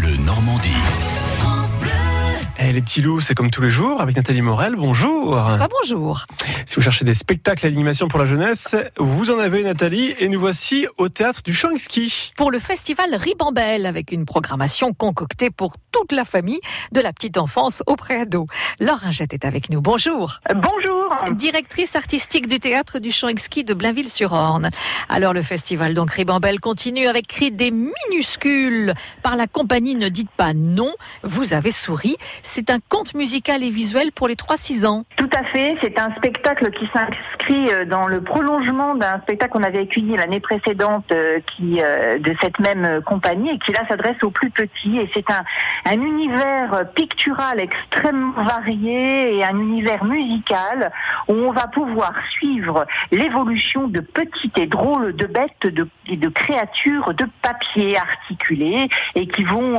Bleu Normandie. Eh, les petits loups, c'est comme tous les jours avec Nathalie Morel. Bonjour. Pas bonjour. Si vous cherchez des spectacles d'animation pour la jeunesse, vous en avez Nathalie et nous voici au théâtre du Ski. Pour le festival Ribambelle avec une programmation concoctée pour toute la famille de la petite enfance au préado. Laure Ringette est avec nous. Bonjour. Bonjour. Directrice artistique du théâtre du Ski de Blainville-sur-Orne. Alors le festival donc Ribambelle continue avec cri des minuscules par la compagnie Ne dites pas non. Vous avez souri. C'est un conte musical et visuel pour les 3-6 ans. Tout à fait. C'est un spectacle qui s'inscrit euh, dans le prolongement d'un spectacle qu'on avait accueilli l'année précédente euh, qui, euh, de cette même compagnie et qui là s'adresse aux plus petits. Et c'est un, un univers pictural extrêmement varié et un univers musical où on va pouvoir suivre l'évolution de petites et drôles de bêtes, de, de créatures de papier articulées et qui vont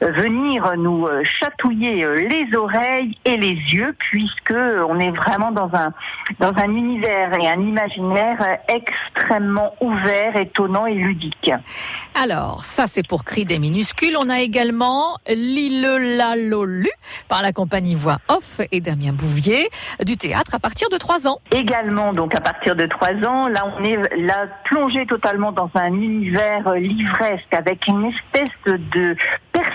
venir nous chatouiller euh, les oreilles et les yeux, puisque on est vraiment dans un dans un univers et un imaginaire extrêmement ouvert, étonnant et ludique. Alors, ça c'est pour Cri des minuscules. On a également L'île Lolu par la compagnie Voix Off et Damien Bouvier du théâtre à partir de 3 ans. Également, donc à partir de 3 ans, là on est là plongé totalement dans un univers livresque avec une espèce de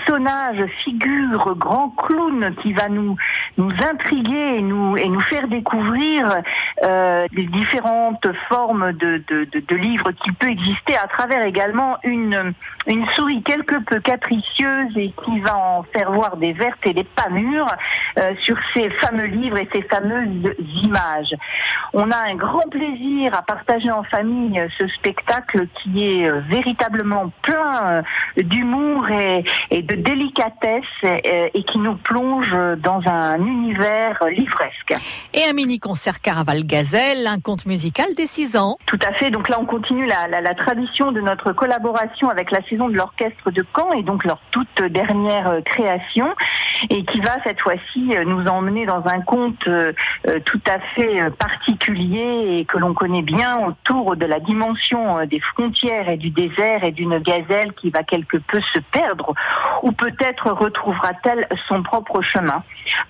personnage, figure, grand clown qui va nous nous intriguer et nous et nous faire découvrir euh, les différentes formes de, de, livres qu'il peut exister à travers également une une souris quelque peu capricieuse et qui va en faire voir des vertes et des pas mûres euh, sur ces fameux livres et ces fameuses images. On a un grand plaisir à partager en famille ce spectacle qui est euh, véritablement plein d'humour et, et de délicatesse et, et qui nous plonge dans un univers livresque. Et un mini-concert Caraval Gazelle, un conte musical des 6 ans. Tout à fait. Donc là, on continue la, la, la tradition de notre collaboration avec la saison de l'orchestre de Caen et donc leur toute dernière création et qui va cette fois-ci nous emmener dans un conte euh, tout à fait particulier et que l'on connaît bien autour de la dimension des frontières et du désert et d'une gazelle qui va quelque peu se perdre ou peut-être retrouvera-t-elle son propre chemin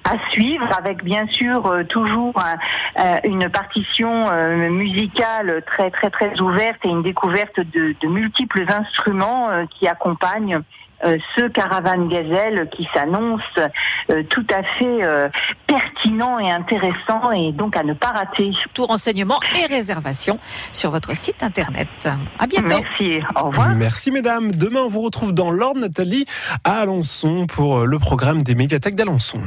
à suivre avec bien sûr euh, toujours euh, une partition euh, musicale très très très ouverte et une découverte de, de multiples instruments qui accompagnent ce caravane gazelle qui s'annonce tout à fait pertinent et intéressant et donc à ne pas rater. Tout renseignement et réservation sur votre site internet. À bientôt. Merci. Au revoir. Merci mesdames. Demain on vous retrouve dans l'ordre Nathalie à Alençon pour le programme des médiathèques d'Alençon.